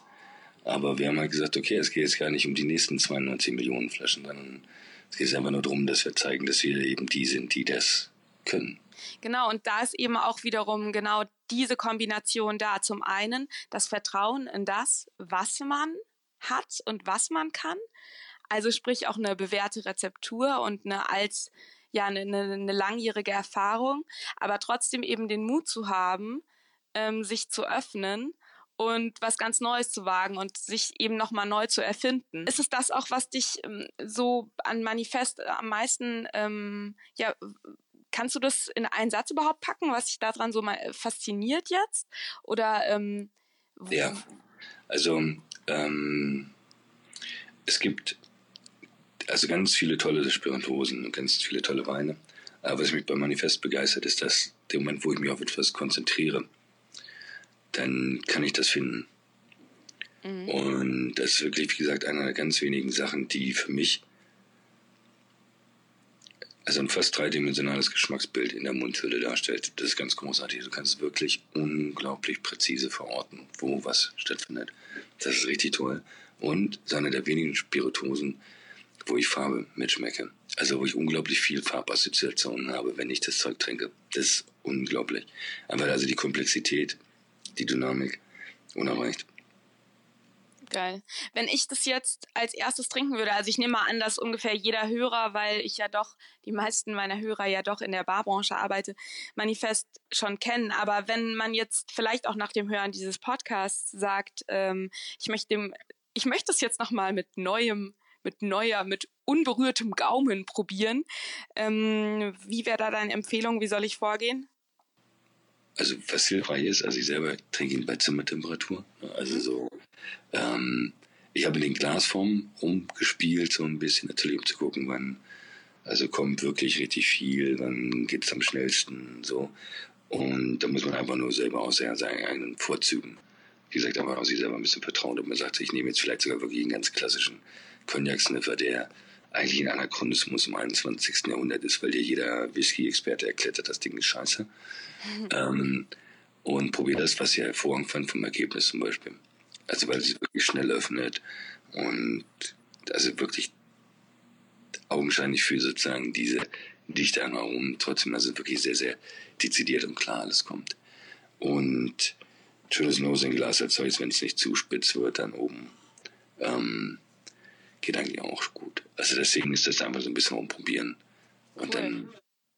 aber wir haben halt gesagt, okay, es geht jetzt gar nicht um die nächsten 92 Millionen Flaschen, sondern es geht einfach nur darum, dass wir zeigen, dass wir eben die sind, die das können. Genau, und da ist eben auch wiederum genau diese Kombination da. Zum einen das Vertrauen in das, was man hat und was man kann. Also sprich auch eine bewährte Rezeptur und eine als ja eine, eine, langjährige Erfahrung, aber trotzdem eben den Mut zu haben, ähm, sich zu öffnen und was ganz Neues zu wagen und sich eben nochmal neu zu erfinden. Ist es das auch, was dich ähm, so an Manifest am meisten ähm, ja, Kannst du das in einen Satz überhaupt packen, was dich daran so mal äh, fasziniert jetzt? Oder ähm, ja, also ähm, es gibt also ganz viele tolle Spirituosen und ganz viele tolle Weine. Aber was mich beim Manifest begeistert, ist, dass der Moment, wo ich mich auf etwas konzentriere, dann kann ich das finden. Mhm. Und das ist wirklich, wie gesagt, einer der ganz wenigen Sachen, die für mich also ein fast dreidimensionales Geschmacksbild in der Mundhülle darstellt. Das ist ganz großartig. Du kannst wirklich unglaublich präzise verorten, wo was stattfindet. Das ist richtig toll. Und ist einer der wenigen Spirituosen, wo ich Farbe mitschmecke. Also wo ich unglaublich viel Farbassoziationen habe, wenn ich das Zeug trinke. Das ist unglaublich. Einfach also die Komplexität, die Dynamik unerreicht. Geil. Wenn ich das jetzt als erstes trinken würde, also ich nehme mal an, dass ungefähr jeder Hörer, weil ich ja doch, die meisten meiner Hörer ja doch in der Barbranche arbeite, Manifest schon kennen. Aber wenn man jetzt vielleicht auch nach dem Hören dieses Podcasts sagt, ähm, ich möchte dem, ich möchte es jetzt nochmal mit neuem, mit neuer, mit unberührtem Gaumen probieren. Ähm, wie wäre da deine Empfehlung? Wie soll ich vorgehen? Also was hilfreich ist, also ich selber trinke ihn bei Zimmertemperatur. Also mhm. so ähm, ich habe in den Glasformen rumgespielt, so ein bisschen natürlich, um zu gucken, wann, also kommt wirklich richtig viel, wann geht es am schnellsten, so. Und da muss man einfach nur selber aus seinen eigenen Vorzügen, wie gesagt, einfach auch sich selber ein bisschen vertrauen. Und man sagt, ich nehme jetzt vielleicht sogar wirklich einen ganz klassischen Cognac-Sniffer, der eigentlich ein Anachronismus im 21. Jahrhundert ist, weil dir jeder Whisky-Experte erklärt hat, das Ding ist scheiße. Ähm, und probier das, was ihr hervorragend fand vom Ergebnis zum Beispiel. Also weil sie wirklich schnell öffnet und also wirklich augenscheinlich für sozusagen diese Dichte am Aromen trotzdem also wirklich sehr, sehr dezidiert und klar alles kommt. Und schönes Nosing-Glas erzeugt, wenn es nicht zu spitz wird, dann oben. Ähm, geht eigentlich auch gut. Also deswegen ist das einfach so ein bisschen rumprobieren. Und cool. dann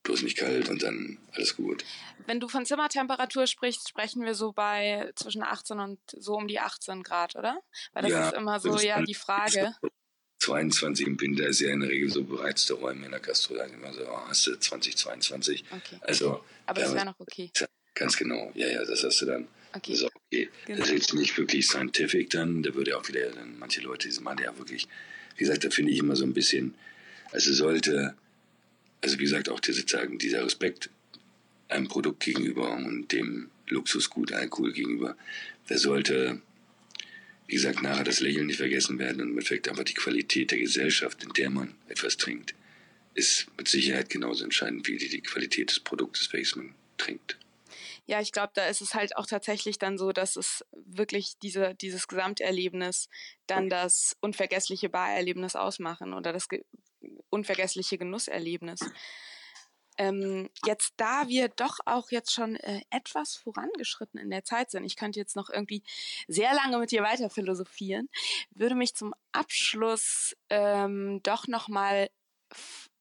bloß nicht kalt und dann alles gut. Wenn du von Zimmertemperatur sprichst, sprechen wir so bei zwischen 18 und so um die 18 Grad, oder? Weil das ja, ist immer so ja die Frage. 22 im Winter ist ja in der Regel so bereizte Räume in der Gastro, dann immer so, oh, hast du 2022. Okay. Also, Aber das wäre noch okay. Ganz genau, ja, ja, das hast du dann. Okay. Das ist okay. Genau. Das ist jetzt nicht wirklich scientific dann, da würde ja auch wieder dann manche Leute, die machen ja wirklich, wie gesagt, da finde ich immer so ein bisschen, also sollte, also wie gesagt, auch diese, dieser Respekt einem Produkt gegenüber und dem Luxusgut Alkohol gegenüber, der sollte, wie gesagt, nachher das Lächeln nicht vergessen werden und im Endeffekt einfach die Qualität der Gesellschaft, in der man etwas trinkt, ist mit Sicherheit genauso entscheidend wie die, die Qualität des Produktes, welches man trinkt. Ja, ich glaube, da ist es halt auch tatsächlich dann so, dass es wirklich diese, dieses Gesamterlebnis dann das unvergessliche Barerlebnis ausmachen oder das unvergessliche Genusserlebnis. Ähm, jetzt, da wir doch auch jetzt schon äh, etwas vorangeschritten in der Zeit sind, ich könnte jetzt noch irgendwie sehr lange mit dir weiter philosophieren, würde mich zum Abschluss ähm, doch nochmal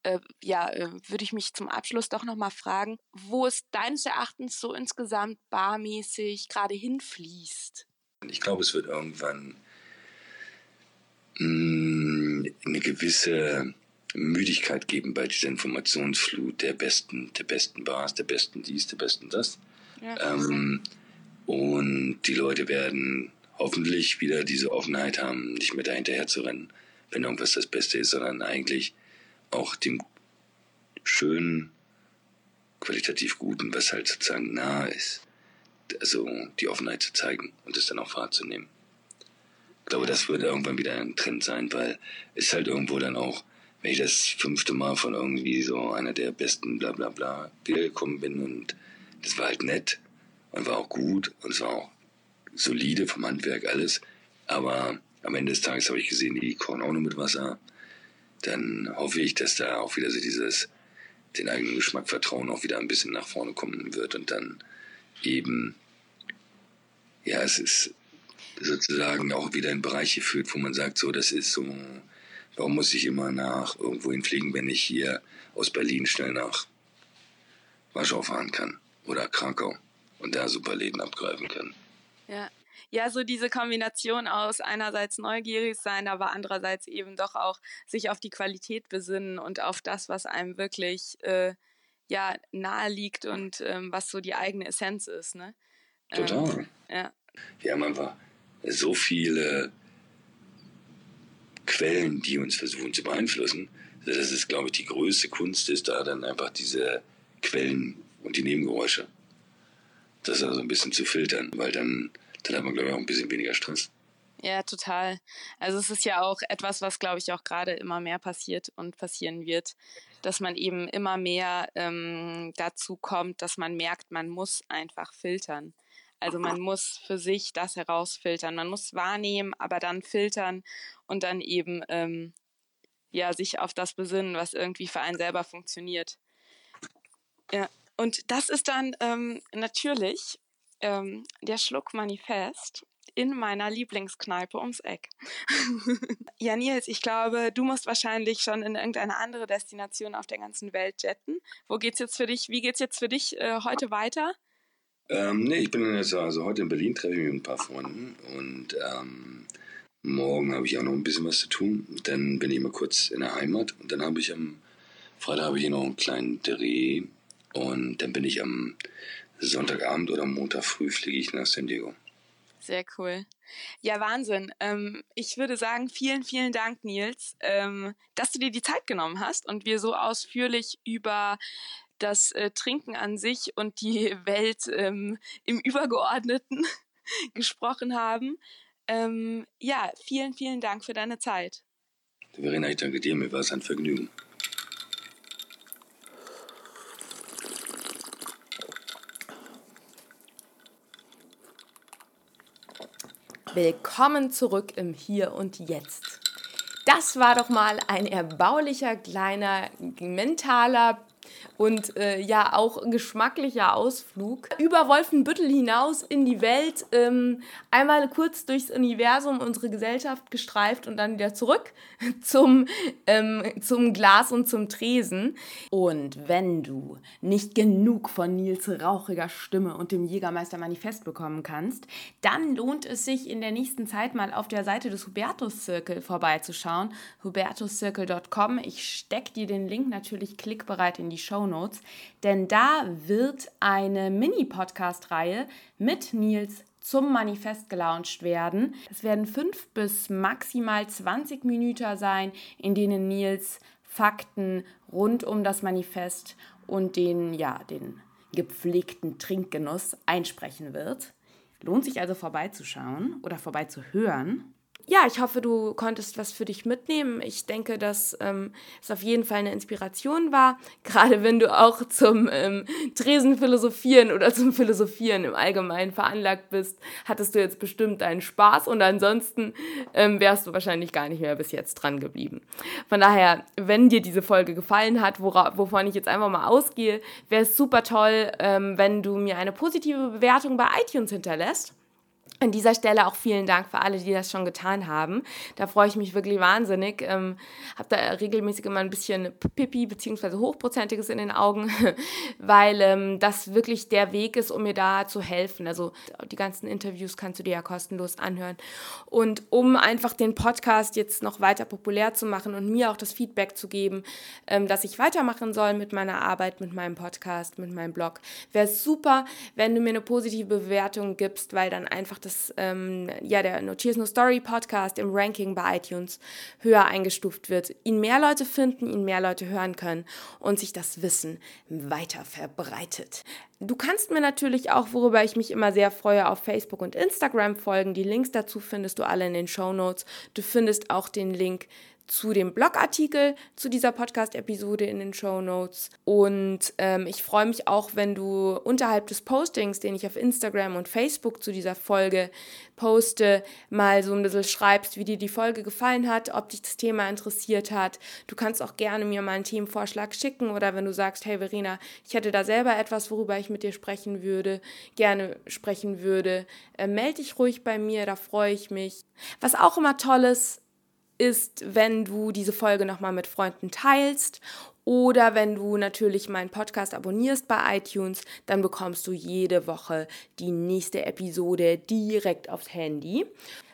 äh, ja, äh, würde ich mich zum Abschluss doch nochmal fragen, wo es deines Erachtens so insgesamt barmäßig gerade hinfließt. Ich glaube, es wird irgendwann mh, mm, eine gewisse Müdigkeit geben bei dieser Informationsflut der besten, der besten Bars, der besten dies, der besten das. Ja. Ähm, und die Leute werden hoffentlich wieder diese Offenheit haben, nicht mehr dahinterher zu rennen, wenn irgendwas das Beste ist, sondern eigentlich auch dem schönen, qualitativ guten, was halt sozusagen nah ist, also die Offenheit zu zeigen und es dann auch wahrzunehmen. Ich glaube, das würde irgendwann wieder ein Trend sein, weil es halt irgendwo dann auch, wenn ich das fünfte Mal von irgendwie so einer der besten bla bla bla wiedergekommen bin und das war halt nett und war auch gut und es war auch solide vom Handwerk alles, aber am Ende des Tages habe ich gesehen, die kochen auch nur mit Wasser. Dann hoffe ich, dass da auch wieder so dieses, den eigenen Geschmack Vertrauen auch wieder ein bisschen nach vorne kommen wird und dann eben, ja, es ist sozusagen auch wieder in Bereiche führt, wo man sagt, so, das ist so, warum muss ich immer nach irgendwohin fliegen, wenn ich hier aus Berlin schnell nach Warschau fahren kann oder Krakau und da super Läden abgreifen kann. Ja, ja, so diese Kombination aus einerseits neugierig sein, aber andererseits eben doch auch sich auf die Qualität besinnen und auf das, was einem wirklich äh, ja nahe liegt und ähm, was so die eigene Essenz ist, ne? Total. Ähm, ja. Wir haben einfach so viele Quellen, die uns versuchen zu beeinflussen, dass es, glaube ich, die größte Kunst ist, da dann einfach diese Quellen und die Nebengeräusche, das also ein bisschen zu filtern, weil dann dann hat man, glaube ich, auch ein bisschen weniger Stress. Ja, total. Also es ist ja auch etwas, was, glaube ich, auch gerade immer mehr passiert und passieren wird, dass man eben immer mehr ähm, dazu kommt, dass man merkt, man muss einfach filtern. Also man muss für sich das herausfiltern. Man muss wahrnehmen, aber dann filtern und dann eben ähm, ja sich auf das besinnen, was irgendwie für einen selber funktioniert. Ja. Und das ist dann ähm, natürlich ähm, der Schluck Manifest in meiner Lieblingskneipe ums Eck. ja, Nils, ich glaube, du musst wahrscheinlich schon in irgendeine andere Destination auf der ganzen Welt jetten. Wo geht's jetzt für dich? Wie geht's jetzt für dich äh, heute weiter? Ähm, nee, ich bin jetzt also heute in Berlin, treffe ich mich mit ein paar Freunden und ähm, morgen habe ich auch noch ein bisschen was zu tun. Dann bin ich mal kurz in der Heimat und dann habe ich am Freitag habe ich hier noch einen kleinen Dreh und dann bin ich am Sonntagabend oder Montag früh fliege ich nach San Diego. Sehr cool. Ja, Wahnsinn. Ähm, ich würde sagen, vielen, vielen Dank, Nils, ähm, dass du dir die Zeit genommen hast und wir so ausführlich über das äh, Trinken an sich und die Welt ähm, im Übergeordneten gesprochen haben. Ähm, ja, vielen, vielen Dank für deine Zeit. Verena, ich danke dir. Mir war es ein Vergnügen. Willkommen zurück im Hier und Jetzt. Das war doch mal ein erbaulicher, kleiner, mentaler und äh, ja auch geschmacklicher Ausflug über Wolfenbüttel hinaus in die Welt. Ähm, einmal kurz durchs Universum unsere Gesellschaft gestreift und dann wieder zurück zum, ähm, zum Glas und zum Tresen. Und wenn du nicht genug von Nils rauchiger Stimme und dem Jägermeister Manifest bekommen kannst, dann lohnt es sich in der nächsten Zeit mal auf der Seite des Hubertus Circle vorbeizuschauen. hubertuscircle.com. Ich stecke dir den Link natürlich klickbereit in die Show Notes, denn da wird eine Mini-Podcast-Reihe mit Nils zum Manifest gelauncht werden. Es werden fünf bis maximal 20 Minuten sein, in denen Nils Fakten rund um das Manifest und den, ja, den gepflegten Trinkgenuss einsprechen wird. Lohnt sich also vorbeizuschauen oder vorbeizuhören ja, ich hoffe, du konntest was für dich mitnehmen. Ich denke, dass ähm, es auf jeden Fall eine Inspiration war, gerade wenn du auch zum ähm, Tresen philosophieren oder zum Philosophieren im Allgemeinen veranlagt bist, hattest du jetzt bestimmt deinen Spaß und ansonsten ähm, wärst du wahrscheinlich gar nicht mehr bis jetzt dran geblieben. Von daher, wenn dir diese Folge gefallen hat, wora, wovon ich jetzt einfach mal ausgehe, wäre es super toll, ähm, wenn du mir eine positive Bewertung bei iTunes hinterlässt. An dieser Stelle auch vielen Dank für alle, die das schon getan haben. Da freue ich mich wirklich wahnsinnig. Ähm, habe da regelmäßig immer ein bisschen Pipi bzw. Hochprozentiges in den Augen, weil ähm, das wirklich der Weg ist, um mir da zu helfen. Also die ganzen Interviews kannst du dir ja kostenlos anhören. Und um einfach den Podcast jetzt noch weiter populär zu machen und mir auch das Feedback zu geben, ähm, dass ich weitermachen soll mit meiner Arbeit, mit meinem Podcast, mit meinem Blog, wäre es super, wenn du mir eine positive Bewertung gibst, weil dann einfach dass ähm, ja, der No Cheers No Story Podcast im Ranking bei iTunes höher eingestuft wird, ihn mehr Leute finden, ihn mehr Leute hören können und sich das Wissen weiter verbreitet. Du kannst mir natürlich auch, worüber ich mich immer sehr freue, auf Facebook und Instagram folgen. Die Links dazu findest du alle in den Show Notes. Du findest auch den Link zu dem Blogartikel zu dieser Podcast-Episode in den Show Notes. Und ähm, ich freue mich auch, wenn du unterhalb des Postings, den ich auf Instagram und Facebook zu dieser Folge poste, mal so ein bisschen schreibst, wie dir die Folge gefallen hat, ob dich das Thema interessiert hat. Du kannst auch gerne mir mal einen Themenvorschlag schicken oder wenn du sagst, hey Verena, ich hätte da selber etwas, worüber ich mit dir sprechen würde, gerne sprechen würde, äh, melde dich ruhig bei mir, da freue ich mich. Was auch immer toll ist, ist, wenn du diese Folge nochmal mit Freunden teilst oder wenn du natürlich meinen Podcast abonnierst bei iTunes, dann bekommst du jede Woche die nächste Episode direkt aufs Handy.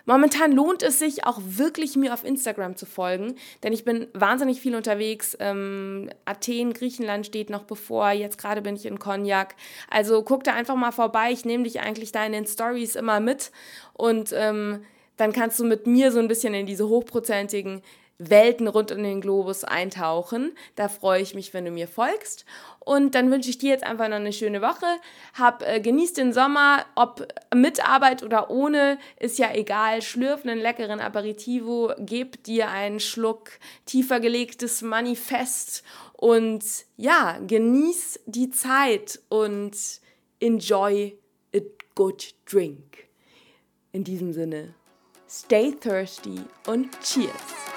Momentan lohnt es sich auch wirklich, mir auf Instagram zu folgen, denn ich bin wahnsinnig viel unterwegs. Ähm, Athen, Griechenland steht noch bevor. Jetzt gerade bin ich in Cognac. Also guck da einfach mal vorbei. Ich nehme dich eigentlich da in den Stories immer mit und ähm, dann kannst du mit mir so ein bisschen in diese hochprozentigen Welten rund um den Globus eintauchen. Da freue ich mich, wenn du mir folgst. Und dann wünsche ich dir jetzt einfach noch eine schöne Woche. Hab, äh, genieß den Sommer, ob mit Arbeit oder ohne, ist ja egal. Schlürf einen leckeren Aperitivo, gib dir einen Schluck tiefer gelegtes Manifest und ja, genieß die Zeit und enjoy a good drink. In diesem Sinne. Stay thirsty und cheers!